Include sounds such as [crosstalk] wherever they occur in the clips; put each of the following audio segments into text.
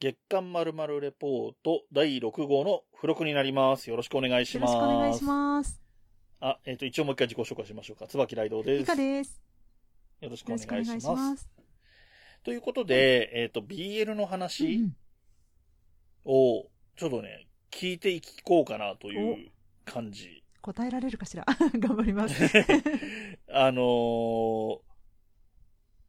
月刊まるまるレポート第6号の付録になります。よろしくお願いしよろます。しくお願いします。あ、えっ、と、一応もう一回自己紹介しましょうか。椿雷道です。いかです。よろしくよお願いします。ます。ということで、えっ、と、BL のうん話うんを、ちょっとね、聞いていこうかなという感じ。答えられるかしら？[laughs] 頑張ります。[laughs] あのー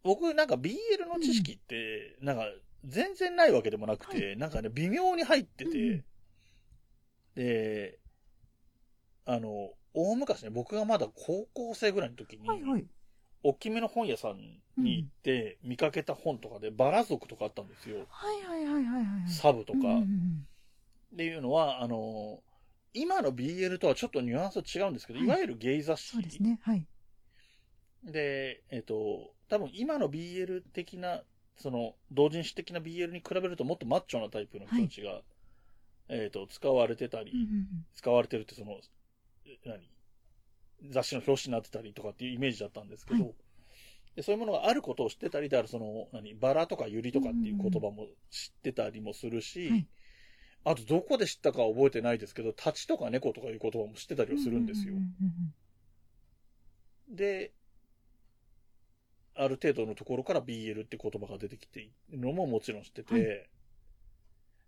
僕なんか BL の知識って、なんか全然ないわけでもなくて、なんかね、微妙に入ってて、うんうんで、あの、大昔ね、僕がまだ高校生ぐらいの時に、はいはい。大きめの本屋さんに行って見かけた本とかで、バラ族とかあったんですよ。はいはいはいはいはい。サブとか。うんっんていうのは、あの、今の BL とはちょっとニュアンス違うんですけど、はいいわゆるゲイ雑誌。そうですね。はい。で、えっ、と、多分今の BL 的な、その、同人誌的な BL に比べるともっとマッチョなタイプの人たちが、えっ、と、使われてたり、うんうんうん。使われてるってその、え何？雑誌の表紙になってたりとかっていうイメージだったんですけど、はい。でそういうものがあることを知ってたりである、その、何？バラとかユリとかっていう言葉も知ってたりもするし、はい。あとどこで知ったかは覚えてないですけど、立ちとか猫とかいう言葉も知ってたりはするんですよ。う。んうんうん。で、ある程度のところから BL って言葉が出てきているのももちろん知ってて、はい。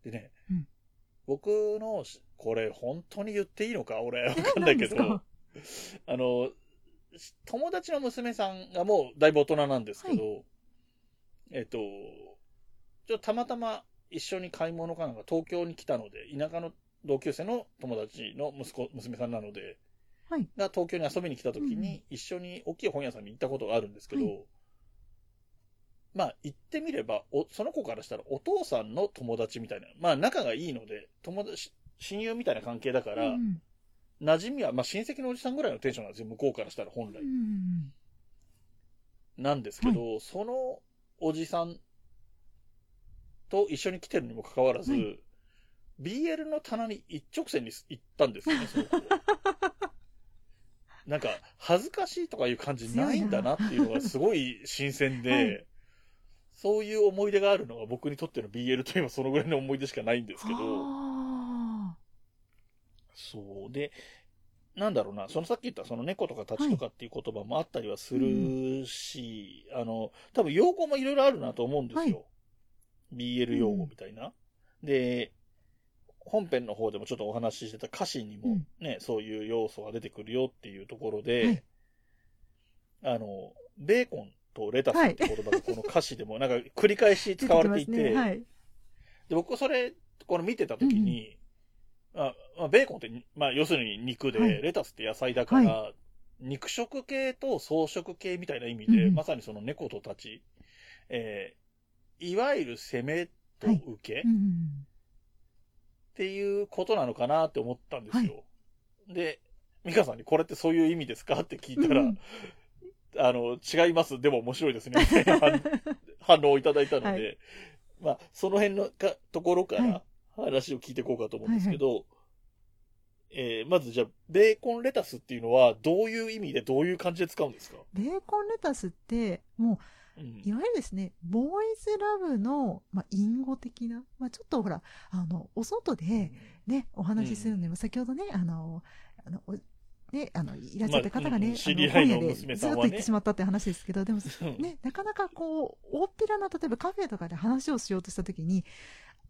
でね、うん。僕のし、これ本当に言っていいのか？俺わえかんないけど、何あの、し友達の娘さんがもうだいぶ大人なんですけど、えっと、ちょっとたまたま一緒に買い物かなんか東京に来たので、田舎の同級生の友達の息子、娘さんなので、はい。が東京に遊びに来た時に、一緒に大きい本屋さんに行ったことがあるんですけど、はまあ言ってみればお、その子からしたらお父さんの友達みたいな、まあ仲がいいので、友達、親友みたいな関係だから、うんうん。馴染みは、まあ親戚のおじさんぐらいのテンションなんですよ、向こうからしたら本来。うん。うんなんですけど、そのおじさんと一緒に来てるにもかかわらず、はい。BL の棚に一直線に行ったんですよね、その子。[laughs] なんか、恥ずかしいとかいう感じないんだなっていうのがすごい新鮮で、はいそういう思い出があるのが僕にとっての BL といえばそのぐらいの思い出しかないんですけど、あそう。で、なんだろうな、そのさっき言ったその猫とか立ちとかっていう言葉もあったりはするし、あの、多分用語もいろいろあるなと思うんですよ。BL 用語みたいな。で、本編の方でもちょっとお話ししてた歌詞にもね、そういう要素が出てくるよっていうところで、はいあの、ベーコンとレタスって言葉がこの歌詞でもなんか繰り返しー使われていて、出ますね。はい。で、僕それ、これ見てた時に、あまあ、ベーコンって、まあ、要するに肉で、はい。レタスって野菜だから、肉食系と草食系みたいな意味で、うんうん。まさにその猫とたち、えーいわゆる攻めと受け、っうんうん。ていうことなのかなって思ったんですよ。で、ミカさんにこれってそういう意味ですかって聞いたら、うんあの、違います。でも面白いですね。みたいな反反応をいただいたので、はい。まあ、その辺のかところかはら話を聞いていこうかと思うんですけど、えーまずじゃあ、ベーコンレタスっていうのは、どういう意味で、どういう感じで使うんですか？ベーコンレタスって、もうん。う、いわゆるですね、ボーイズラブの、まあ、隠語的な、まあ、ちょっとほら、あの、お外で、ね、お話しするのにも、先ほどね、あの、あの、おね、あの、いらっしゃった方がまあうんね、知り合いのあ本屋でずっと娘さんはね。行ってしまったって話ですけど、でも、うん。ね、なかなかこう、大っぴらな、例えばカフェとかで話をしようとしたときに、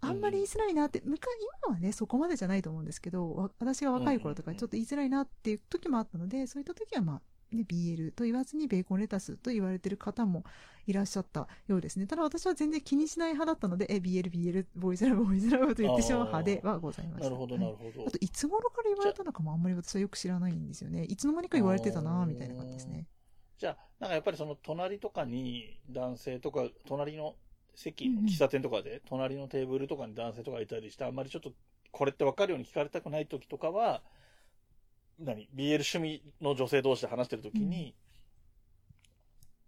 あんまり言いづらいなって、昔、今はね、そこまでじゃないと思うんですけど、わ私が若い頃とかちょっと言いづらいなっていう時もあったので、そういった時はまあ、ね、BL と言わずにベーコンレタスと言われてる方もいらっしゃったようですね。ただ私は全然気にしない派だったので、え、BL、BL、ボーイズラブ、ボーイズラブと言ってしまう派ではございました。なるほど、はいなるほど。あと、いつ頃から言われたのかもあんまり私はよく知らないんですよね。いつの間にか言われてたなみたいな感じですね。じゃあ、なんかやっぱりその隣とかに男性とか、隣の席喫茶店とかで、隣のテーブルとかに男性とかいたりして、あんまりちょっとこれって分かるように聞かれたくない時とかは、何 ?BL 趣味の女性同士で話してる時に、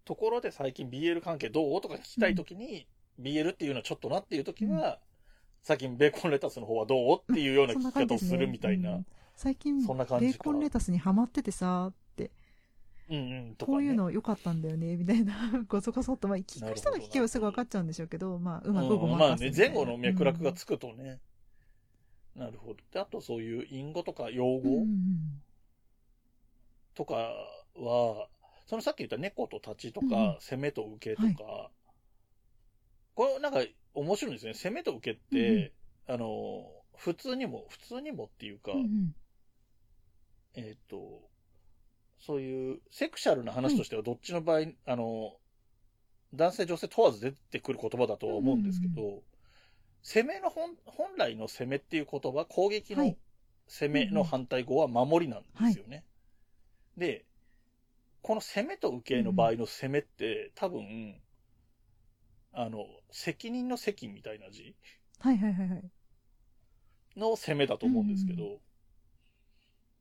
ところで最近 BL 関係どう？とか聞きたい時に、BL っていうのはちょっとなっていう時は、最近ベーコンレタスの方はどう？っていうような聞き方をするみたいな。うん。最近、そんな感じか。ベーコンレタスにハマっててさ、って。うんうん、ね。こういうの良かったんだよね、みたいな、[laughs] ごそごそっと、まあ、聞く人が聞けばすぐ分かっちゃうんでしょうけど、まあ、うまくごうんまかますあね、前後の脈絡がくつくとね。なるほど。で、あとそういう隠語とか用語？とかは、そのさっき言った猫と立ちとか、攻めと受けとか、これなんか面白いんですね。攻めと受けって、あの、普通にも、普通にもっていうか、うんうん。えっ、と、そういうセクシャルな話としてはどっちの場合、あの、男性女性問わず出てくる言葉だとは思うんですけど、攻めの本、本来の攻めっていう言葉、攻撃のはい攻めの反対語は守りなんですよね。で、この攻めと受けの場合の攻めって、多分、あの、責任の責みたいな字はいはいはいはい。の攻めだと思うんですけど、うん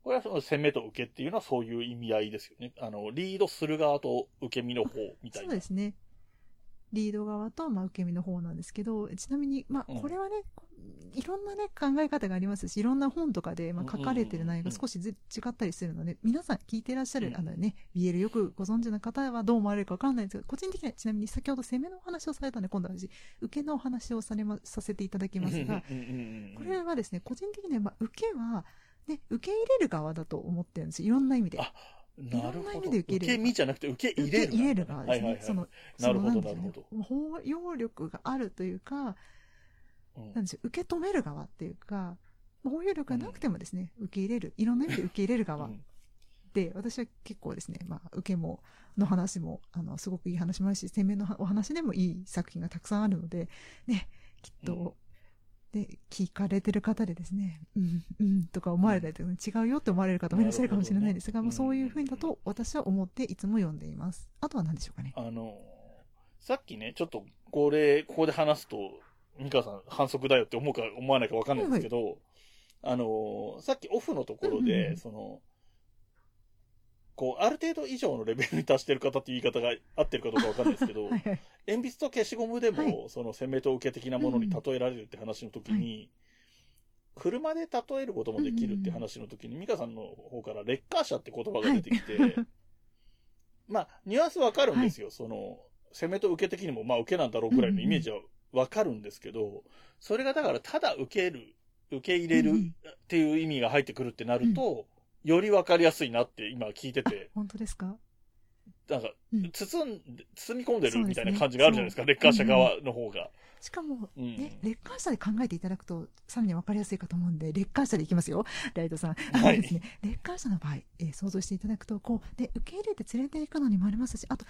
これはその攻めと受けっていうのはそういう意味合いですよね。あの、リードする側と受け身の方みたいな。そうですね。リード側と、まあ、受け身の方なんですけど、ちなみに、まあ、うん。これはね、こいろんなね、考え方がありますし、いろんな本とかで、まあ、書かれてる内容が少しず違ったりするので、皆さん聞いてらっしゃる、うん。あのね、BL よくご存知の方はどう思われるかわからないんですけど、個人的にはちなみに先ほど攻めのお話をされたので、今度は私、受けのお話をされま、させていただきますが、これはですね、個人的には、まあ、受けは、ね、受け入れる側だと思ってるんですよ。いろんな意味で。あなるいろんな意ほど。味で受け入れる受け身じゃなくて受け入れる。受け入れる側ですね。はいはいはい。その、なるほどなるほ包容力があるというか、うん。なんでしょう、受け止める側っていうか、包容力がなくてもですね、受け入れる、いろんな意味で受け入れる側 [laughs] うん。で、私は結構ですね、まあ、受けも、の話も、あの、すごくいい話もあるし、攻めのお話でもいい作品がたくさんあるので、ね、きっと、で、聞かれてる方でですね、うん、うん、とか思われたりとか、違うよって思われる方もいらっしゃるかもしれないですが、もうそういうふうにだと私は思っていつも読んでいます。あとは何でしょうかね。あの、さっきね、ちょっと、これ、ここで話すと、美香さん反則だよって思うか思わないかわかんないんですけど、あの、さっきオフのところうんうんうで、んその、こう、ある程度以上のレベルに達してる方っていう言い方が合ってるかどうかわかんないですけど、はいはい。鉛筆と消しゴムでも、はい。その攻めと受け的なものに例えられるって話の時に、車で例えることもできるって話の時に、美香さんの方からレッカー車って言葉が出てきて、[laughs] まあ、ニュアンスわかるんですよ。その、攻めと受け的にも、まあ、受けなんだろうぐらいのイメージはわかるんですけど、それがだから、ただ受ける、受け入れるうんうん。っていう意味が入ってくるってなると、よりわかりやすいなって今聞いてて、本当ですか？なんかうん、包んで、包み込んでるみたいな感じがあるじゃないですか、そうレッカー車側の方が。しかも、うん。ね、レッカー車で考えていただくと、さらに分かりやすいかと思うんで、レッカー車でいきますよ、[laughs] ライトさん。あはい。のですね、レッカー車の場合、えー想像していただくと、こう、で、受け入れて連れて行くのにもありますし、あと、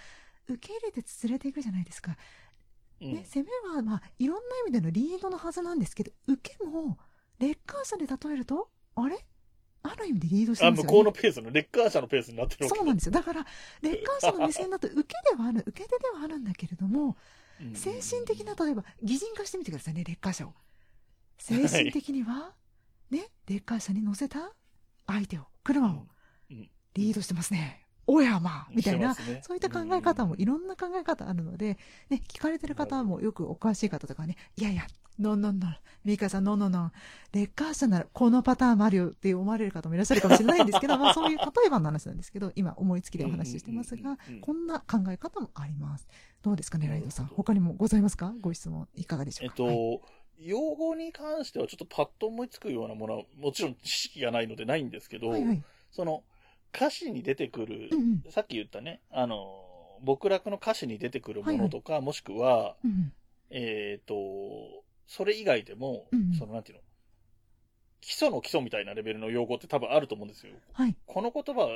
受け入れて連れて行くじゃないですか。うん。ね、攻めは、まあ、いろんな意味でのリードのはずなんですけど、受けも、レッカー車で例えると、あれ？ある意味でリードしてすよね。向こうのペースの、レッカー車のペースになってるわけそうなんですよ。だから、レッカー車の目線だと、受けではある、[laughs] 受け手ではあるんだけれども、うん精神的な、例えば、擬人化してみてくださいね、レッカー車を。精神的には、ね、レッカー車に乗せた相手を、車をうんリードしてますね。おやまあ、みたいな、ねそういった考え方もいろんな考え方あるので、ね、聞かれてる方もよくお詳しい方とかはね、いやいや、ノンノンノン、ミカさんノンノンノン、レッカー車ならこのパターンもあるよって思われる方もいらっしゃるかもしれないんですけど、まあそういう例えばの話なんですけど、今思いつきでお話ししてますが、こんな考え方もあります。どうですかね、ライドさん。他にもございますかご質問いかがでしょうえっうか。はいと、用語に関してはちょっとパッと思いつくようなものは、もちろん知識がないのでないんですけど、はいはい。その、歌詞に出てくる、うんうんさっき言ったね、あの、僕楽の歌詞に出てくるものとか、もしくは、うんえっ、と、それ以外でも、うんうんその、なんていうの、基礎の基礎みたいなレベルの用語って多分あると思うんですよ。はい。この言葉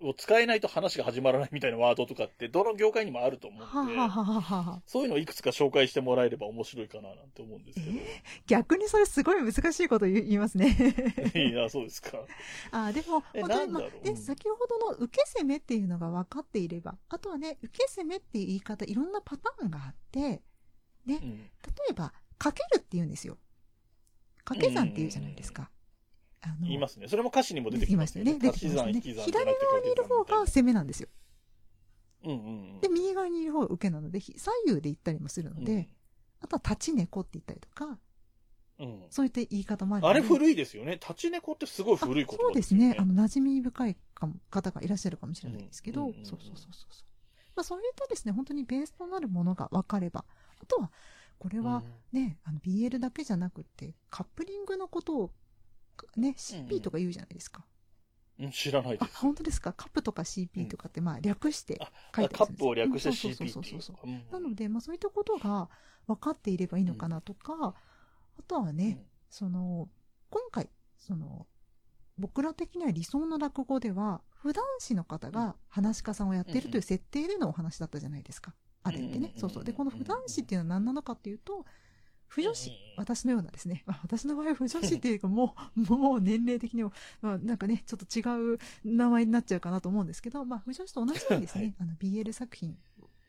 を使えないと話が始まらないみたいなワードとかって、どの業界にもあると思はあ、うんで、はあはあはそういうのをいくつか紹介してもらえれば面白いかななんて思うんですけど。逆にそれすごい難しいこと言いますね。[laughs] いや、そうですか。あでも、え本当に、まあで先ほどの受け攻めっていうのが分かっていれば、あとはね、受け攻めっていう言い方、いろんなパターンがあって、ね、例うん。えば、かけるって言うんですよ。掛け算って言うじゃないですか。あの言いますね。それも歌詞にも出てきますよね。ね。ね。引き算、引き左側にいる方が攻めなんですよ。うんうんうん。で、右側にいる方が受けなので、ひ左右で言ったりもするので、あとは立ち猫って言ったりとか、うん。そういった言い方もあるあれ古いですよね。立ち猫ってすごい古い言葉あそうですね。あの、馴染み深いかも方がいらっしゃるかもしれないですけど、うんうんうんうんそうそうそうそうそう。まあ、そういったですね、本当にベースとなるものが分かれば、あとは、これはね、あの、BL だけじゃなくて、カップリングのことを、ね、CP とか言うじゃないですか。うん、知らないであ、す。本当ですか？カップとか CP とかって、まあ、略してあ書いてカップを略してうんそう CP そうっていううそそうそう。うんなので、まあ、そういったことが分かっていればいいのかなとか、あとはね、その、今回、その、僕ら的には理想の落語では、普段師の方が話し家さんをやっているという設定でのお話だったじゃないですか。ある意味ね。そうそう。で、この普段師っていうのは何なのかっていうと、不女子、私のようなですね、まあ、私の場合は不女子っていうかもう、[laughs] もう年齢的にも、まあ、なんかね、ちょっと違う名前になっちゃうかなと思うんですけど、まあ、不女子と同じようにですね、はい。あの、BL 作品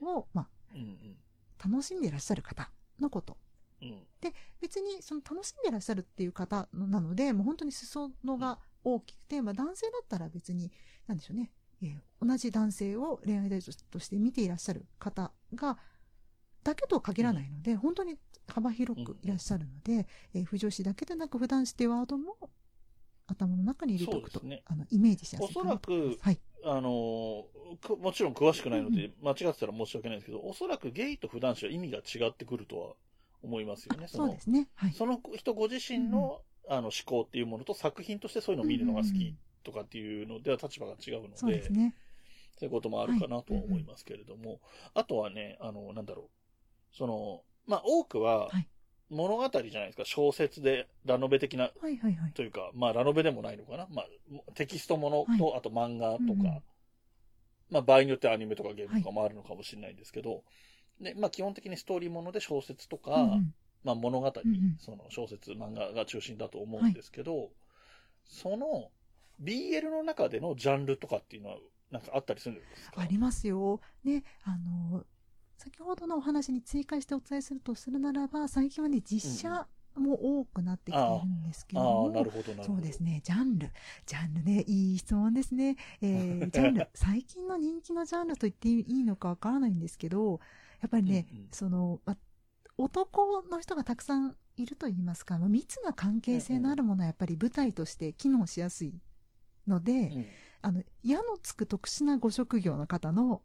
を、まあ、楽しんでいらっしゃる方のこと。うん。別にその楽しんでらっしゃるっていう方なので、もう本当に裾野が大きくて、まあ男性だったら別に、なんでしょうね、えー同じ男性を恋愛対象として見ていらっしゃる方が、だけとは限らないので、本当に幅広くいらっしゃるので、えー不女子だけでなく普段子っていうワードも頭の中に入れておくと、ねあの、イメージしやすおそいかなとらく、はい。あのもちろん詳しくないので、間違ってたら申し訳ないですけど、おそらくゲイと普段子は意味が違ってくるとは思いますよね。あそうですね。はい。その人ご自身の,、あの思考っていうものと作品としてそういうのを見るのが好きうんうんうんとかっていうのでは立場が違うので、そうですね。そういうこともあるかなとは思いますけれども、あとはね、あの、なんだろう。その、まあ、多くははい、物語じゃないですか、小説でラノベ的な、はいはいはい。というか、まあ、ラノベでもないのかな。まあ、テキストものと、はあと漫画とか、うんうん。まあ、場合によってはアニメとかゲームとかもあるのかもしれないんですけど、で、まあ、基本的にストーリーもので小説とか、うんうん。まあ、物語、うんうん。その小説、漫画が中心だと思うんですけど、その BL の中でのジャンルとかっていうのは、なんかあったりするんですか？ありますよ。ね、あの、先ほどのお話に追加してお伝えするとするならば、最近はね、実写も多くなってきているんですけども、なるほど、ど。そうですね、ジャンル。ジャンルね、いい質問ですね。えー、[laughs] ジャンル。最近の人気のジャンルと言っていいのかわからないんですけど、やっぱりね、うんうんその、ま男の人がたくさんいると言いますか、まあ密な関係性のあるものはやっぱり舞台として機能しやすいので、うんあの、矢のつく特殊なご職業の方の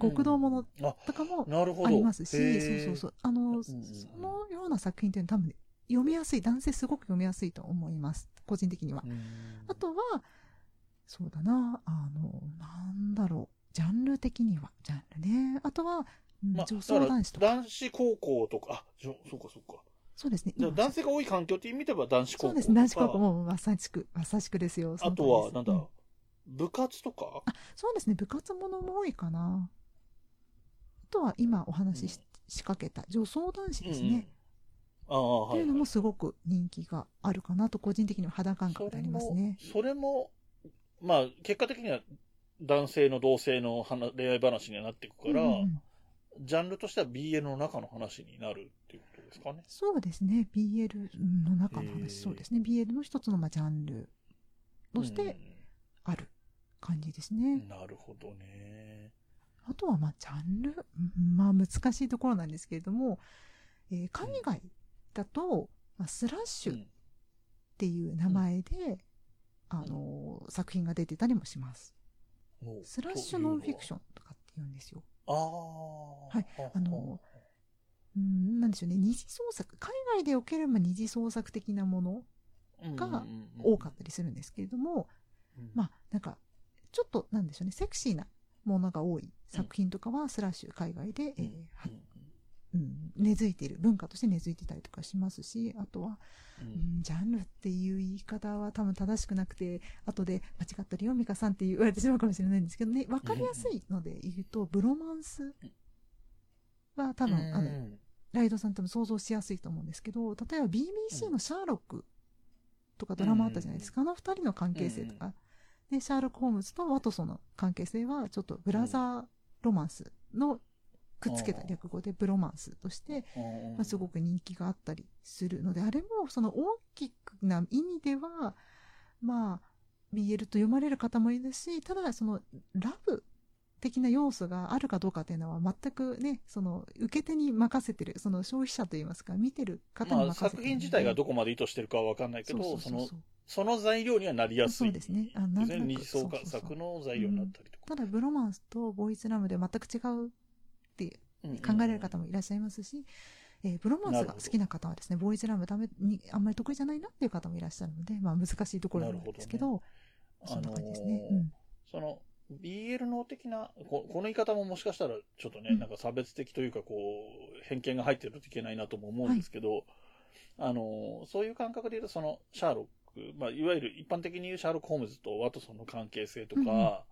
極道ものあ、とかも。ありますし、へーそうそうそう。あの、んうんそのような作品っていうのは多分読みやすい、男性すごく読みやすいと思います。個人的には。うんあとは、そうだな、あの、なんだろう。ジャンル的には、ジャンルね。あとは、うんまあ、女装男子とか。男子高校とか、あ、そうかそうか。そうですね。男性が多い環境って意味では男子高校。そうですね。男子高校もまさしく、まさしくですよ。そあとは、なんだうん、部活とか？そうですね。部活ものも多いかな。あとは今お話し仕掛けた女装男子ですね。うんうんああ、はいはい。っていうのもすごく人気があるかなと個人的には肌感覚でありますね。それも、まあ、結果的には男性の同性の話恋愛話にはなっていくから、うんうんジャンルとしては BL の中の話になるっていうことですかね？そうですね。BL の中の話、そうですね。BL の一つのまあジャンルとしてある感じですうね。んなるほどね。あとはまあジャンル、うんまあ難しいところなんですけれども、えー海外だと、まあ、スラッシュっていう名前で、あのー作品が出てたりもします。うんスラッシュノンフィクション。とかって言うんですよ。ああ。はいあのうん、なんでしょうね。二次創作、海外でおけるまあ二次創作的なものが多かったりするんですけれども、まあなんか、ちょっとなんでしょうね、セクシーなものが多い作品とかは、スラッシュ海外で、えーはうん、根付いている、文化として根付いてたりとかしますし、あとは、うん、ジャンルっていう言い方は多分正しくなくて、後で間違ってるよ、ミカさんって言われてしまうかもしれないんですけどね、わかりやすいので言うと、ブロマンスは多分、あの、ライドさん多分想像しやすいと思うんですけど、例えば BBC のシャーロックとかドラマあったじゃないですか。あの二人の関係性とか。で、シャーロック・ホームズとワトソンの関係性は、ちょっとブラザーロマンスのくっつけた略語でブロマンスとして、まあ、すごく人気があったりするので、あれもその大きな意味では、まあ、BL と読まれる方もいるし、ただそのラブ的な要素があるかどうかっていうのは全くね、その受け手に任せてる、その消費者といいますか、見てる方にまあ、任せてる、作品自体がどこまで意図してるかはわかんないけど、その、その材料にはなりやすい。そうですね。あなんですね。二次創作の材料になったりとか。ただ、ブロマンスとボーイズラムで全く違うって考えられる方もいらっしゃいますし、えー、ブロマンスが好きな方はですね、ボーイズラムダメにあんまり得意じゃないなっていう方もいらっしゃるので、まあ難しいところなんですけど、どね、そんな感じですね。うん、その BL の的なこ、この言い方ももしかしたらちょっとね、うん、なんか差別的というか、こう、偏見が入ってるといけないなとも思うんですけど、はい、あの、そういう感覚で言うと、その、シャーロック、まあ、いわゆる一般的に言うシャーロック・ホームズとワトソンの関係性とか、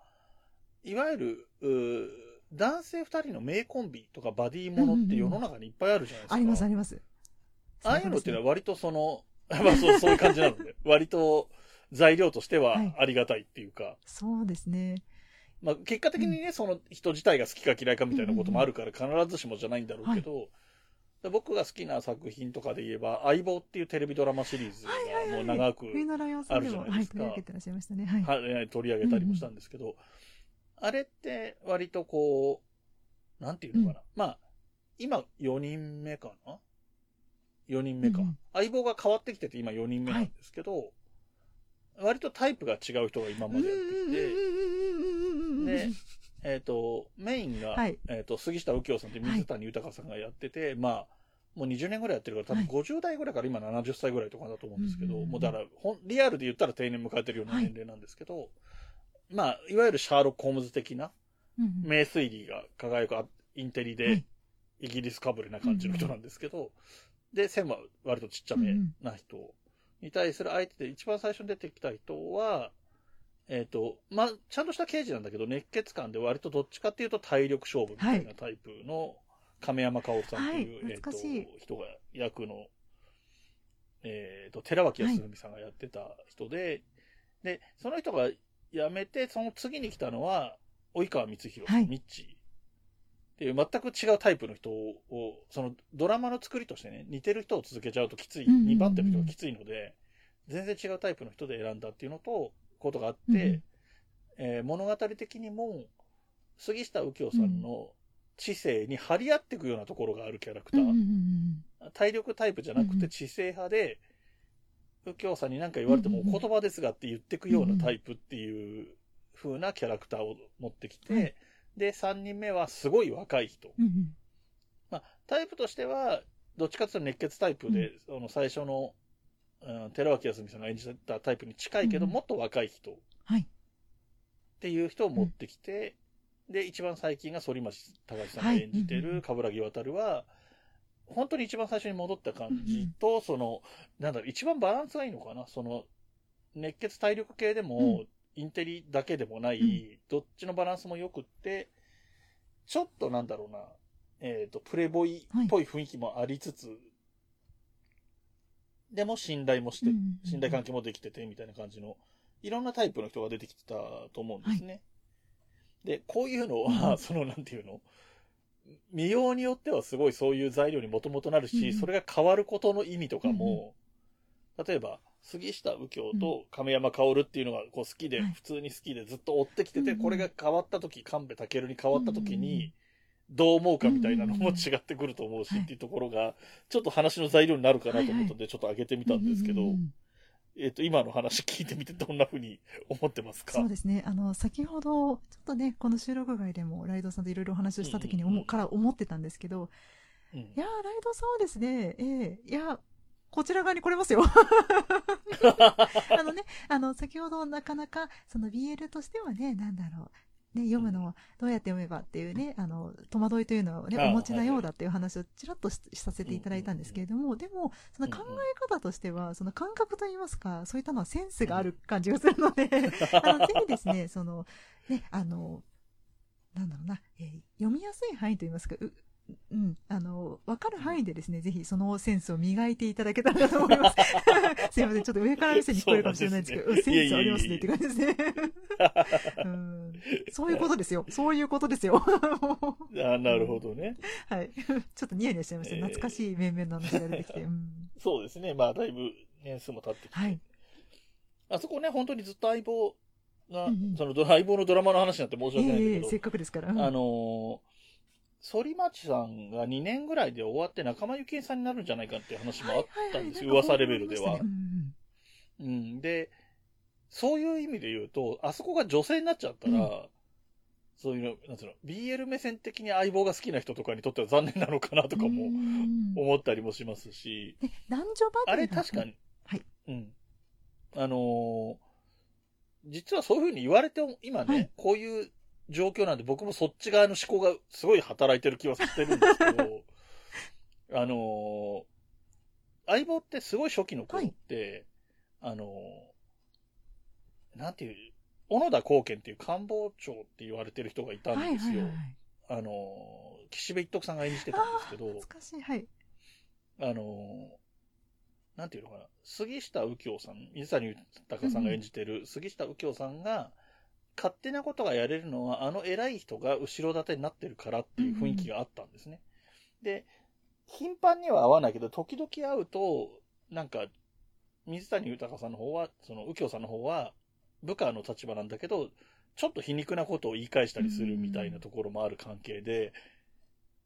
うん、いわゆる、男性二人の名コンビとかバディものって世の中にいっぱいあるじゃないですか。あります、あります。ああいうのっていうのは割とその、[laughs] まあそう、そういう感じなので、[laughs] 割と材料としてはありがたいっていうか。はい、そうですね。まあ結果的にね、うん、その人自体が好きか嫌いかみたいなこともあるから必ずしもじゃないんだろうけど、はい僕が好きな作品とかで言えば、相棒っていうテレビドラマシリーズがもう長くあるじゃないですか。はい、取り上げてらっしゃいましたね。はい。取り上げたりもしたんですけど、うんうん、あれって割とこう、なんていうのかな。うん、まあ、今4人目かな ?4 人目か、うんうん、相棒が変わってきてて今4人目なんですけど、はい、割とタイプが違う人が今までやってきて、で、えっ、ー、と、メインが、はい、えっ、ー、と、杉下右京さんって水谷豊さんがやってて、はい、まあ、もう20年ぐらいやってるから、多分50代ぐらいから今70歳ぐらいとかだと思うんですけど、はい、もうだから、ほん、リアルで言ったら定年迎えてるような年齢なんですけど、まあ、いわゆるシャーロック・ホームズ的な、名推理が輝くインテリで、イギリスかぶれな感じの人なんですけど、で、線は割とちっちゃめな人に対する相手で一番最初に出てきた人は、えっ、ー、と、まあ、ちゃんとした刑事なんだけど、熱血感で割とどっちかっていうと体力勝負みたいなタイプの亀山薫さんという、はい、えっ、と、人が役の、えっ、ー、と、寺脇康文さんがやってた人で、はい、で、その人が辞めて、その次に来たのは、及川光弘、はい、ミッチっていう全く違うタイプの人を、そのドラマの作りとしてね、似てる人を続けちゃうときつい、2番手の人がきついので、全然違うタイプの人で選んだっていうのと、ことがあって、うん、えー、物語的にも、杉下右京さんの知性に張り合っていくようなところがあるキャラクター。うん、体力タイプじゃなくて知性派で、右京さんに何か言われても言葉ですがって言ってくようなタイプっていう風なキャラクターを持ってきて、うん、で、3人目はすごい若い人。うん、まあ、タイプとしては、どっちかというと熱血タイプで、うん、その最初のうん、寺脇康美さんが演じたタイプに近いけど、うん、もっと若い人。はい。っていう人を持ってきて、うん、で、一番最近が反町隆史さんが演じてる冠城渡は、本当に一番最初に戻った感じと、うん、その、なんだろう、一番バランスがいいのかな？その、熱血体力系でも、インテリだけでもない、どっちのバランスも良くって、ちょっとなんだろうな、えっ、ー、と、プレボイっぽい。雰囲気もありつつ、でも信頼もして、信頼関係もできてて、みたいな感じの、いろんなタイプの人が出てきてたと思うんですね。はい、で、こういうのは、その、なんていうの？見ようによってはすごいそういう材料にもともとなるし、それが変わることの意味とかも、例えば、杉下右京と亀山薫っていうのがこう好きで、普通に好きでずっと追ってきてて、これが変わった時、神戸武に変わった時に、どう思うかみたいなのも違ってくると思うしっていうところが、ちょっと話の材料になるかなと思ったんで、ちょっと上げてみたんですけど、えっ、と、今の話聞いてみてどんなふうに思ってますか？そうですね。あの、先ほど、ちょっとね、この収録外でもライドさんといろいろお話をした時に思、から思ってたんですけど、うん、いやライドさんはですね、ええー、いや、こちら側に来れますよ。[laughs] あのね、あの、先ほどなかなか、その BL としてはね、なんだろう、ね、読むのはどうやって読めばっていうね、あの、戸惑いというのをね、お持ちなようだっていう話をちらっとさせていただいたんですけれども、でも、その考え方としては、その感覚といいますか、そういったのはセンスがある感じがするので、[laughs] あの、ぜひですね、その、ね、あの、なんだろうな、えー、読みやすい範囲といいますか、うん、あの、わかる範囲でですね、ぜひそのセンスを磨いていただけたらと思います。[laughs] すいません、ちょっと上から目線に聞こえるかもしれないんですけど、ね、センスありますねって感じですね。[laughs] うん、そういうことですよ。そういうことですよ。[laughs] あなるほどね。はい。ちょっとニヤニヤしちゃいました。懐かしい面々の話が出てきて。うん、そうですね。まあ、だいぶ年数も経ってきて。はい。あそこね、本当にずっと相棒な、うんうんそのドライブのドラマの話になって申し訳ないんだけど、ええせっかくですから。うんあのー、反町さんが2年ぐらいで終わって仲間由紀恵さんになるんじゃないかっていう話もあったんですよ。はいはいはい噂レベルではなんか。うんうん。で、そういう意味で言うと、あそこが女性になっちゃったら、うんそういうの、なんつうの、BL 目線的に相棒が好きな人とかにとっては残念なのかなとかうんもうん思ったりもしますし、で男女バディあれ確かに、はい。うん。あのー実はそういうふうに言われて、今ね、はいこういう状況なんで僕もそっち側の思考がすごい働いてる気はしてるんですけど、[laughs] あのー相棒ってすごい初期の頃って、あのーなんていう、小野田光健っていう官房長って言われてる人がいたんですよ。はいはいはいはい。あのー岸辺一徳さんが演じてたんですけど、懐かしい。はい。あのーなんていうのかな、杉下右京さん、水谷豊さんが演じてる杉下右京さんが、勝手なことがやれるのは、あの偉い人が後ろ盾になってるからっていう雰囲気があったんですね。で、頻繁には会わないけど、時々会うと、なんか、水谷豊さんの方は、その右京さんの方は、部下の立場なんだけど、ちょっと皮肉なことを言い返したりするみたいなところもある関係で、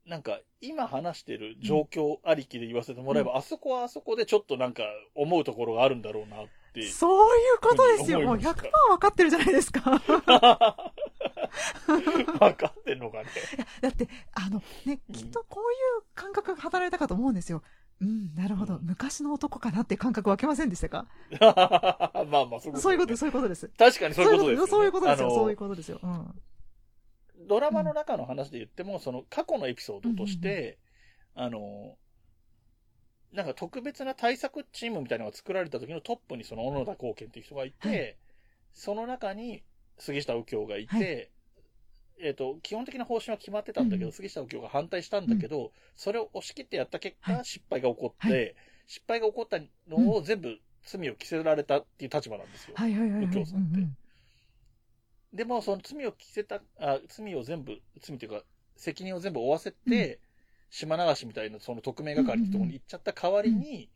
なんか、今話してる状況ありきで言わせてもらえば、あそこはあそこでちょっとなんか思うところがあるんだろうなって。そういうことですよ。もう100%思いました分かってるじゃないですか。[laughs] 分かってんのかね。だって、あの、ね、うんきっとこういう感覚が働いたかと思うんですよ。うん、なるほど。うん昔の男かなって感覚分けませんでしたか？[laughs] まあまあ、そういうこと、そういうこと、そういうことです。確かにそういうことです。そういうことですよ。そういうことですよ。うん。ドラマの中の話で言っても、その過去のエピソードとして、あの、なんか特別な対策チームみたいなのが作られた時のトップにその小野田光健っていう人がいて、はい。その中に杉下右京がいて、はい。えっ、と、基本的な方針は決まってたんだけど、うん。杉下右京が反対したんだけど、それを押し切ってやった結果、はい。失敗が起こって、はい。失敗が起こったのを全部罪を着せられたっていう立場なんですよ。右京さんって。うんうんでも、その罪を着せた、あ罪を全部、罪というか、責任を全部負わせて、島流しみたいな、その特命係のところに行っちゃった代わりに、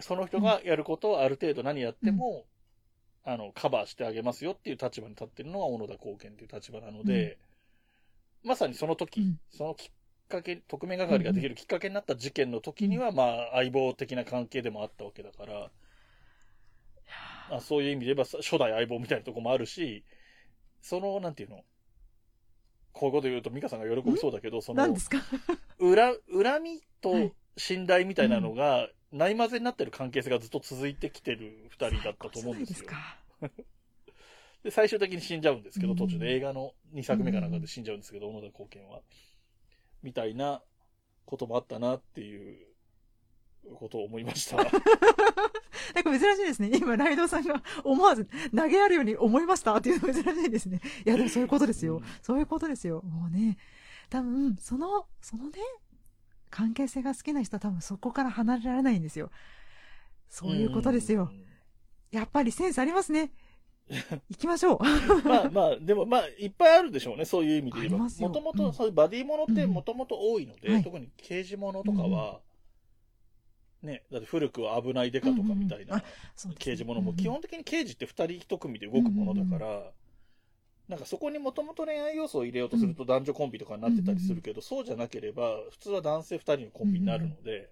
その人がやることをある程度何やっても、あの、カバーしてあげますよっていう立場に立ってるのが小野田貢献っていう立場なので、まさにその時、うん。そのきっかけ、特命係ができるきっかけになった事件の時には、まあ、相棒的な関係でもあったわけだから、あそういう意味で言えば、初代相棒みたいなとこもあるし、その、なんていうの、こういうこと言うと、美香さんが喜びそうだけど、その何で、すか？裏、恨みとはい信頼みたいなのが、ないまぜになってる関係性がずっと続いてきてる二人だったと思うんですよ。ですか [laughs] で、最終的に死んじゃうんですけど、うん途中で映画の2作目かなんかで死んじゃうんですけど、小野田貢献は。みたいなこともあったなっていうことを思いました。[laughs] なんか珍しいですね。今、ライドさんが思わず投げやるように思いましたっていうのが珍しいですね。いや、でもそういうことですよ。うんそういうことですよ。もうね、多分、その、そのね、関係性が好きな人は多分そこから離れられないんですよ。そういうことですよ。やっぱりセンスありますね。行きましょう。うん。まあまあ、でもまあ、いっぱいあるでしょうね、そういう意味で言えば。もともと、うんそういうバディものってうんもともと多いので、はい特に刑事ものとかは、ね、だって古くは危ないデカとかみたいな、刑事ものも基本的に刑事って二人一組で動くものだから、なんかそこにもともと恋愛要素を入れようとすると男女コンビとかになってたりするけど、そうじゃなければ、普通は男性二人のコンビになるので、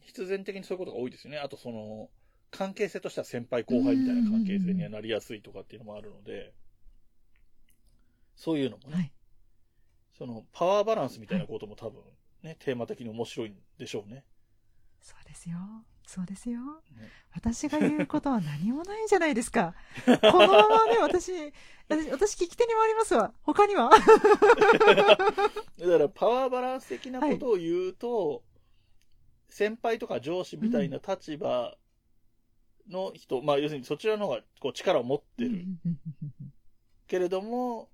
必然的にそういうことが多いですよね。あとその、関係性としては先輩後輩みたいな関係性にはなりやすいとかっていうのもあるので、そういうのもね、はい。そのパワーバランスみたいなことも多分ね、テーマ的に面白いんでしょうね。そうですよ。そうですよ。ね私が言うことは何もないじゃないですか。[laughs] このままね、私、私、私聞き手に回りますわ。他には [laughs] だからパワーバランス的なことを言うと、先輩とか上司みたいな立場の人、まあ要するにそちらの方がこう力を持ってるけれども、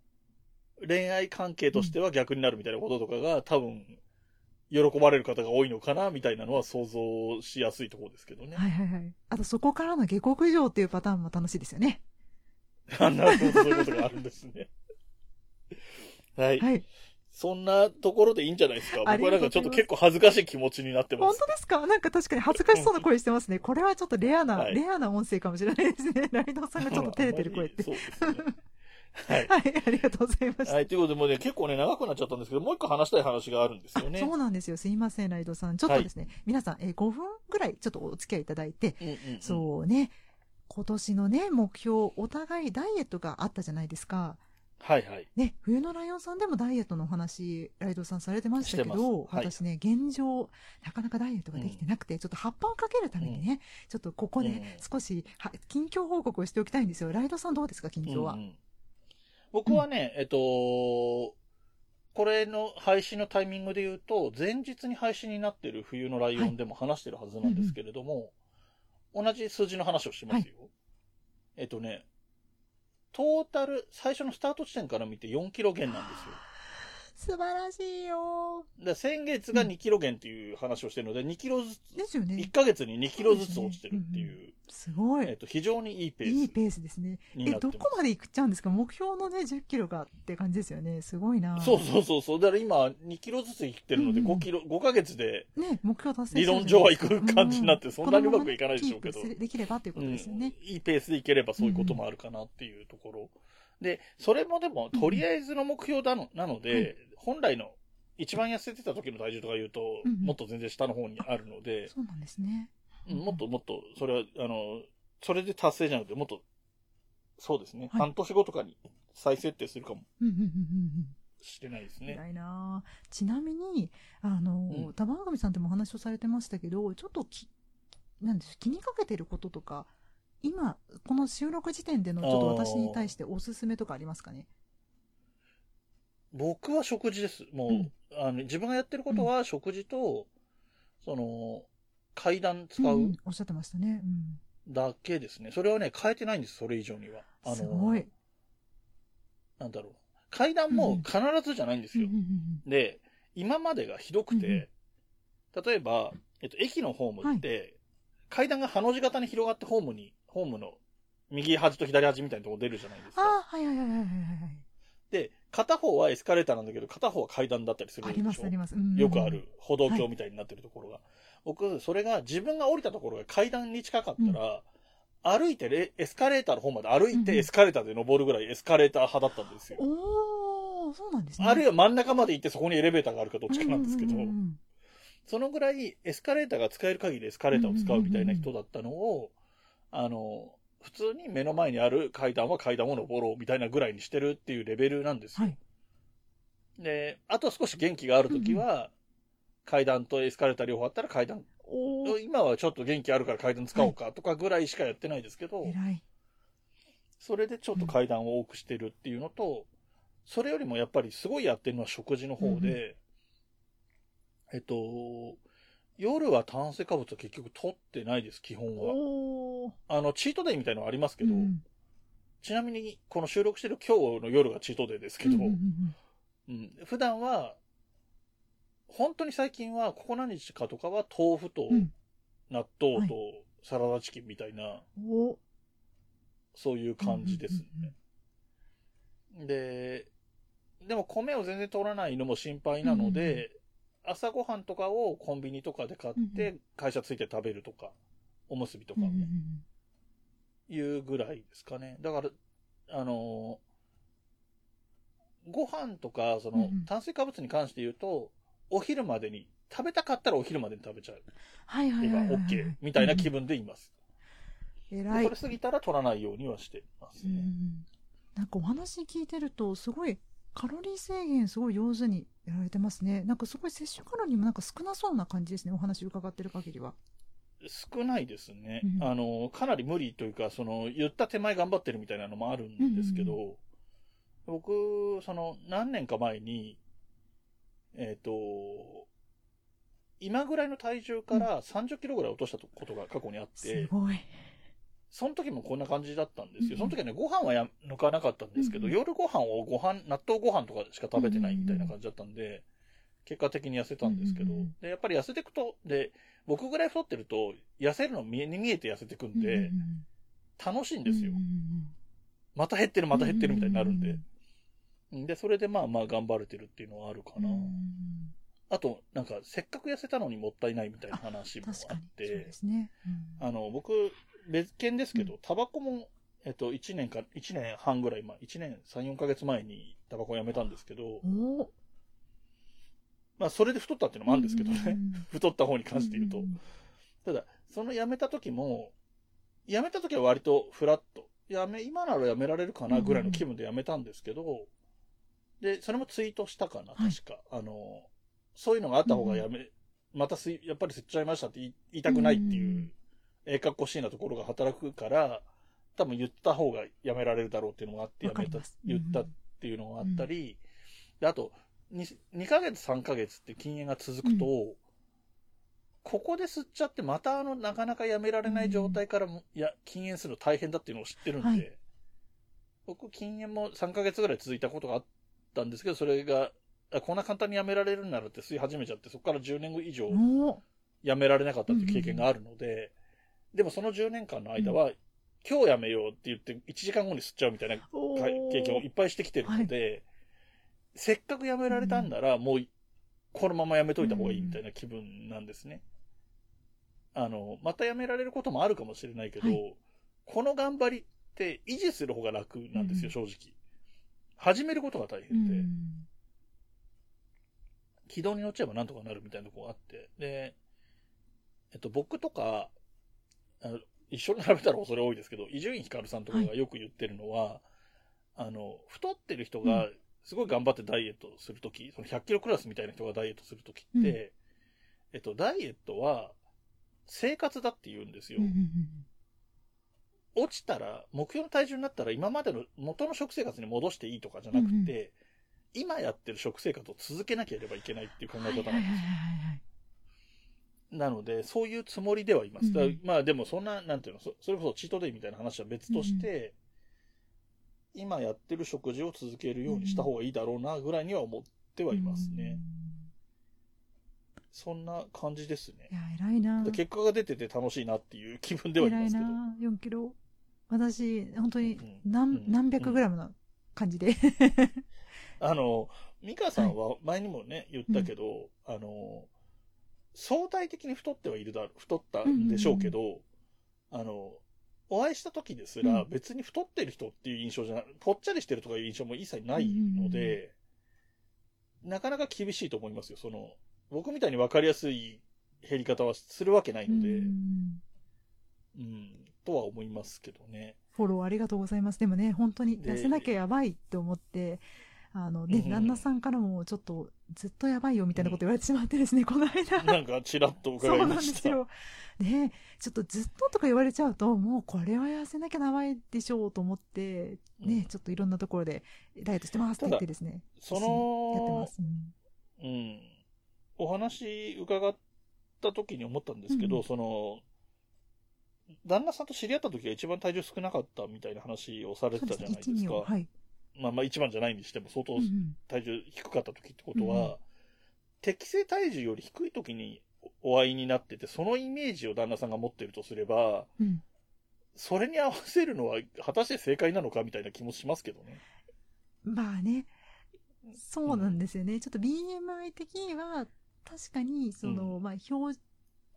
恋愛関係としては逆になるみたいなこととかが多分、喜ばれる方が多いのかなみたいなのは想像しやすいところですけどね。はいはいはい。あとそこからの下克上っていうパターンも楽しいですよね。[laughs] あなるほど、そういうことがあるんですね。[laughs] はい。はい。そんなところでいいんじゃないですか。僕はがとうんかちょっと結構恥ずかしい気持ちになってます。本当ですか？なんか確かに恥ずかしそうな声してますね。[laughs] これはちょっとレアな、はいレアな音声かもしれないですね。ライドウさんがちょっと照れてる声って。そうですね。はい。はい、ありがとうございました。はい、ということで、もうね、結構ね、長くなっちゃったんですけど、もう一個話したい話があるんですよね。そうなんですよ。すいません、ライドさん。ちょっとですね、皆さん、えー5分ぐらいちょっとお付き合いいただいて、うんうんうんそうね、今年のね、目標、お互いダイエットがあったじゃないですか。はいはい。ね、冬のライオンさんでもダイエットのお話、ライドさんされてましたけど、はい私ね、現状、なかなかダイエットができてなくて、ちょっと葉っぱをかけるためにね、ちょっとここでうん少し、は近況報告をしておきたいんですよ。ライドさんどうですか、近況は？うんうん僕はね、えっと、これの配信のタイミングで言うと、前日に配信になってる冬のライオンでも話してるはずなんですけれども、同じ数字の話をしてますよ。えっとね、トータル、最初のスタート地点から見て4キロ減なんですよ。素晴らしいよで先月が2キロ減っていう話をしてるので、2キロずつ、ですよね1。ヶ月に2キロずつ落ちてるっていう、すごい。えっと、非常にいいペースいいペースですね。え。どこまで行っちゃうんですか目標のね、10キロがって感じですよね。すごいな。そうそうそうそう。だから今、2キロずつ行ってるので、うんうん5キロ、5ヶ月で、ね、目標達成理論上は行く感じになってそんなにうまくいかないでしょうけどできればということですよね。うんいいペースでいければそういうこともあるかなっていうところ。で、それもでも、とりあえずの目標だの、なので、本来の一番痩せてた時の体重とか言うと、うんうん。もっと全然下の方にあるので、そうなんですね。うんもっともっと、それは、あの、それで達成じゃなくて、もっと、そうですね、はい。半年後とかに再設定するかも。しれないですね。偉いな。あちなみに、あの、うん。玉上さんともお話をされてましたけど、ちょっとき、なんでしょう、気にかけてることとか、今、この収録時点でのちょっと私に対しておすすめとかありますかね？僕は食事です。もう、うんあの自分がやってることは食事と、その、階段使んうんおっしゃってましたね。うん。だけですね。それはね、変えてないんです、それ以上には。あのすごい。なんだろう。階段も必ずじゃないんですよ。で、今までがひどくて、例えば、えっと、駅のホームって、階段がハの字型に広がってホームに、ホームの右端と左端みたいなとこ出るじゃないですか。ああ、はいはいはいはいはいはい。で、片方はエスカレーターなんだけど、片方は階段だったりするでしょ？ありますあります。うんうんうんよくある。歩道橋みたいになってるところが。僕、それが自分が降りたところが階段に近かったら、歩いてレエスカレーターの方まで歩いうんうんてエスカレーターで登るぐらいエスカレーター派だったんですよ。おー、そうなんですね。あるいは真ん中まで行ってそこにエレベーターがあるかどっちかなんですけどう、んうんうんそのぐらいエスカレーターが使える限りエスカレーターを使うみたいな人だったのを、あの、普通に目の前にある階段は階段を登ろうみたいなぐらいにしてるっていうレベルなんですよ。はい。で、あと少し元気があるときは、階段とエスカレーター両方あったら階段今はちょっと元気あるから階段使おうかとかぐらいしかやってないですけど、偉い。それでちょっと階段を多くしてるっていうのと、それよりもやっぱりすごいやってるのは食事の方で、えっと、夜は炭水化物は結局取ってないです、基本は。あの、チートデイみたいなのはありますけど、うん。ちなみにこの収録してる今日の夜がチートデイですけど、うんうんうんうん。普段は、本当に最近は、ここ何日かとかは豆腐とうん。納豆はい。とサラダチキンみたいな、うんお。ーそういう感じですね。で、でも米を全然取らないのも心配なので、朝ごはんとかをコンビニとかで買って会社ついて食べるとか、おむすびとかね、いうぐらいですかね。だから、あのご飯とか、その炭水化物に関して言うと、お昼までに、食べたかったらお昼までに食べちゃはいはいはいはいはい。OK みたいな気分でいます。うん。偉いでこれ。過ぎたら取らないようにはしてますね。うんなんかお話聞いてると、すごい、カロリー制限すごい上手にやられてますね。なんかすごい摂取カロリーもなんか少なそうな感じですね。お話伺ってる限りは。少ないですね、うんあの、かなり無理というか、その、言った手前頑張ってるみたいなのもあるんですけど、僕、その、何年か前に、えっ、と、今ぐらいの体重から30キロぐらい落としたことが過去にあって、すごい。その時もこんな感じだったんですよ。うんその時はね、ご飯はや抜かなかったんですけど、うん夜ご飯をご飯、納豆ご飯とかしか食べてないみたいな感じだったんで、結果的に痩せたんですけど、うんうんうんで、やっぱり痩せていくと、で、僕ぐらい太ってると、痩せるの見えに見えて痩せていくんで、うんうん楽しいんですよ。また減ってる、また減ってるみたいになるんで。で、それでまあまあ頑張れてるっていうのはあるかな。うんあと、なんか、せっかく痩せたのにもったいないみたいな話も。あってで、すね。うんあの、僕、別件ですけど、タバコも、えっと、1年か、1年半ぐらい前、1年3、4ヶ月前にタバコをやめたんですけど、おまあ、それで太ったっていうのもあるんですけどね。うん太った方に関して言うと。んただ、その辞めた時も、辞めた時は割とフラット。やめ、今なら辞められるかなぐらいの気分で辞めたんですけど、で、それもツイートしたかな、はい確か。あの、そういうのがあった方がやめ、またすい、やっぱり吸っちゃいましたって言いたくないってうんいう、ええかっこしいなところが働くから、多分言った方が辞められるだろうっていうのがあって、辞めた言ったっていうのがあったり、であと2、2ヶ月3ヶ月って禁煙が続くと、ここで吸っちゃって、またあの、なかなかやめられない状態からも、いや、禁煙するの大変だっていうのを知ってるんで、はい。僕、禁煙も3ヶ月ぐらい続いたことがあったんですけど、それが、あこんな簡単にやめられるんならって吸い始めちゃって、そこから10年以上おやめられなかったっていう経験があるので、でもその10年間の間は、今日やめようって言って、1時間後に吸っちゃうみたいな経験をいっぱいしてきてるので、せっかくやめられたんなら、もう、このままやめといた方がいいみたいな気分なんですね。あの、またやめられることもあるかもしれないけど、はい。この頑張りって維持する方が楽なんですよ、正直。始めることが大う変で、ん。軌道に乗っちゃえばなんとかなるみたいなところがあって、で、えっと、僕とか、一緒に並べたら恐れ多いですけど、伊集院光さんとかがよく言ってるのは、あの、太ってる人がすごい頑張ってダイエットするとき、その100キロクラスみたいな人がダイエットするときって、うん。えっと、ダイエットは生活だって言うんですよ。うんうん落ちたら、目標の体重になったら今までの元の食生活に戻していいとかじゃなくて、うんうん。今やってる食生活を続けなければいけないっていう考うんえ方なんですよ。なので、そういうつもりではいます。うんまあでもそんな、なんていうの、そそれこそチートデイみたいな話は別として、今やってる食事を続けるようにした方がいいだろうなぐらいには思ってはいますね。そんな感じですねい。や、偉いな。結果が出てて楽しいなっていう気分ではい偉いますけど。な。4キロ。私、本当にうん何、うん何百グラムな感じで。あの、ミカさんは前にもね、言ったけど、あの、相対的に太ってはいるだろう、太ったんでしょうけど、あの、お会いした時ですらうん別に太ってる人っていう印象じゃない、ぽっちゃりしてるとかいう印象も一切ないので、なかなか厳しいと思いますよ。その、僕みたいに分かりやすい減り方はするわけないので、ううん、んとは思いますけどね。フォローありがとうございます。でもね、本当にで痩せなきゃやばいって思って、あのね、うん旦那さんからもちょっとずっとやばいよみたいなこと言われてしまってですね、この間。なんかちらっと伺そうなんでいました。すよ。ねちょっとずっととか言われちゃうと、もうこれは痩せなきゃやばいでしょうと思って、ね、うんちょっといろんなところでダイエットしてますって言ってですね、そやってのま、す。うんうん。お話伺った時に思ったんですけど、うんその、旦那さんと知り合った時が一番体重少なかったみたいな話をされてたじゃないです1、2か。を。はい。まあまあ一番じゃないにしても相当うんうん。体重低かった時ってことは、うんうん。適正体重より低い時にお会いになってて、そのイメージを旦那さんが持ってるとすれば、うん。それに合わせるのは果たして正解なのかみたいな気もしますけどね。まあね、そうなんですよね。ちょっと BMI 的には、確かに、その、うまあ、表、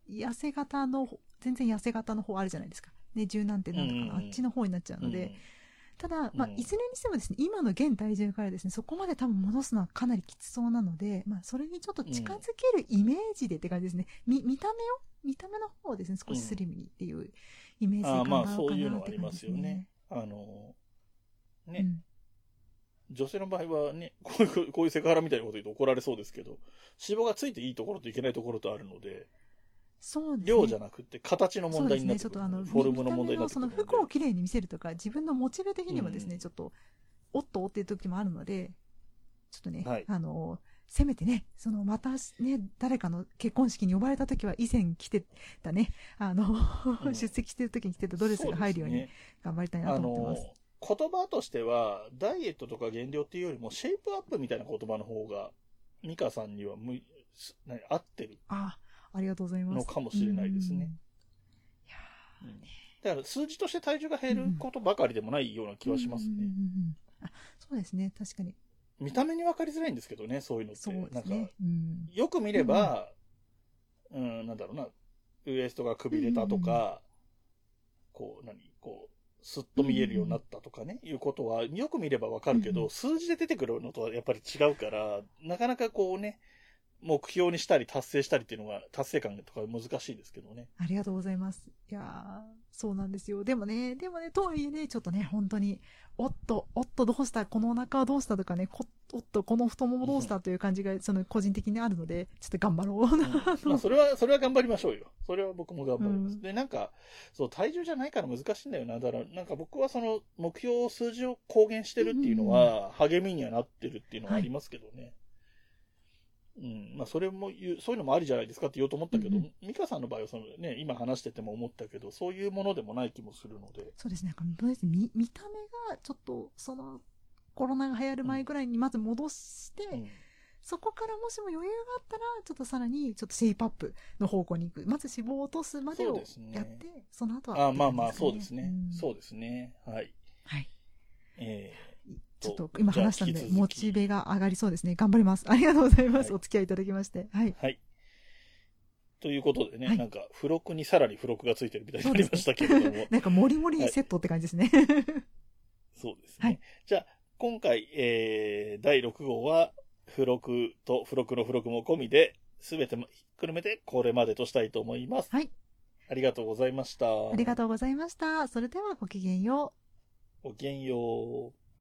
痩せ型の、全然痩せ型の方あるじゃないですか。ね、柔軟ってなんとかな、うんうんあっちの方になっちゃうので、ただ、まあ、うんいずれにしてもですね、今の現体重からですね、そこまで多分戻すのはかなりきつそうなので、まあ、それにちょっと近づけるイメージでって感じですね。み、見た目を？見た目の方をですね、少しスリムにっていうイメージでああ頑張ろうかなまあそういうのはありますすよねね。。あの、ね、うん女性の場合はね、こういう、こういうセクハラみたいなこと言うと怒られそうですけど、脂肪がついていいところといけないところとあるので、そうですね。量じゃなくて形の問題になってくる、そうですね、ちょっとあの、フォルムの問題になってくるので。服をきれいに見せるとか、自分のモチベ的にもですね、うんちょっと、おっとおっていう時もあるので、ちょっとね、はいあの、せめてね、その、またね、誰かの結婚式に呼ばれた時は、以前着てたね、あの、うん出席してる時に着てたドレスが入るように頑張りたいなあと思ってます。の、言葉としては、ダイエットとか減量っていうよりも、シェイプアップみたいな言葉の方が、ミカさんにはむ合ってる。あありがとうございます。のかもしれないですねうん。いやうんだから数字として体重が減ることばかりでもないような気はしますね。うんうんうんうんあそうですね、確かに。見た目に分かりづらいんですけどね、そういうのって。そうでなんか、すね。うん。よく見れば、うん、なんだろうな、ウエストがくびれたとか、こう、何、こう、スッと見えるようになったとかね、いうことは、よく見ればわかるけど、うん数字で出てくるのとはやっぱり違うから、なかなかこうね、目標にしたり達成したりっていうのが、達成感とか難しいですけどね。ありがとうございます。いやーそうなんですよ。でもね、でもね、とはいえね、ちょっとね、本当に、おっと、おっと、どうしたこのお腹はどうしたとかね、こおっと、この太ももどうしたという感じが、その個人的にあるので、ちょっと頑張ろう。まあ、それは、それは頑張りましょうよ。それは僕も頑張ります。うんで、なんか、そう、体重じゃないから難しいんだよな。だから、なんか僕はその、目標数字を公言してるっていうのは、励みにはなってるっていうのはありますけどね。うん。まあ、それも言う、そういうのもありじゃないですかって言おうと思ったけど、うん美香さんの場合はそのね、今話してても思ったけど、そういうものでもない気もするので。そうですね、なんかどうです見見た目がちょっと、その、コロナが流行る前ぐらいにまず戻して、うん。そこからもしも余裕があったら、ちょっとさらに、ちょっとシェイプアップの方向に行く。まず脂肪を落とすまでをやって、その後は、あまあまあ、そうですね。んそうですね。はい。はい。えちょっと今話したんで、モチベが上がりそうですね。頑張ります。[laughs] ありがとうございます。はいお付き合いいただきまして。はいー。はい。ということでね、はいなんか、付録にさらに付録がついてるみたいになりましたけれども。[laughs] なんか、もりもりセットって感じですね。[laughs] そうですね。はいじゃあ、今回、えー、第6号は、付録と付録の付録も込みで、すべてもひっくるめてこれまでとしたいと思います。はい。ありがとうございました。ありがとうございました。それではごきげんよう。ごきげんよう。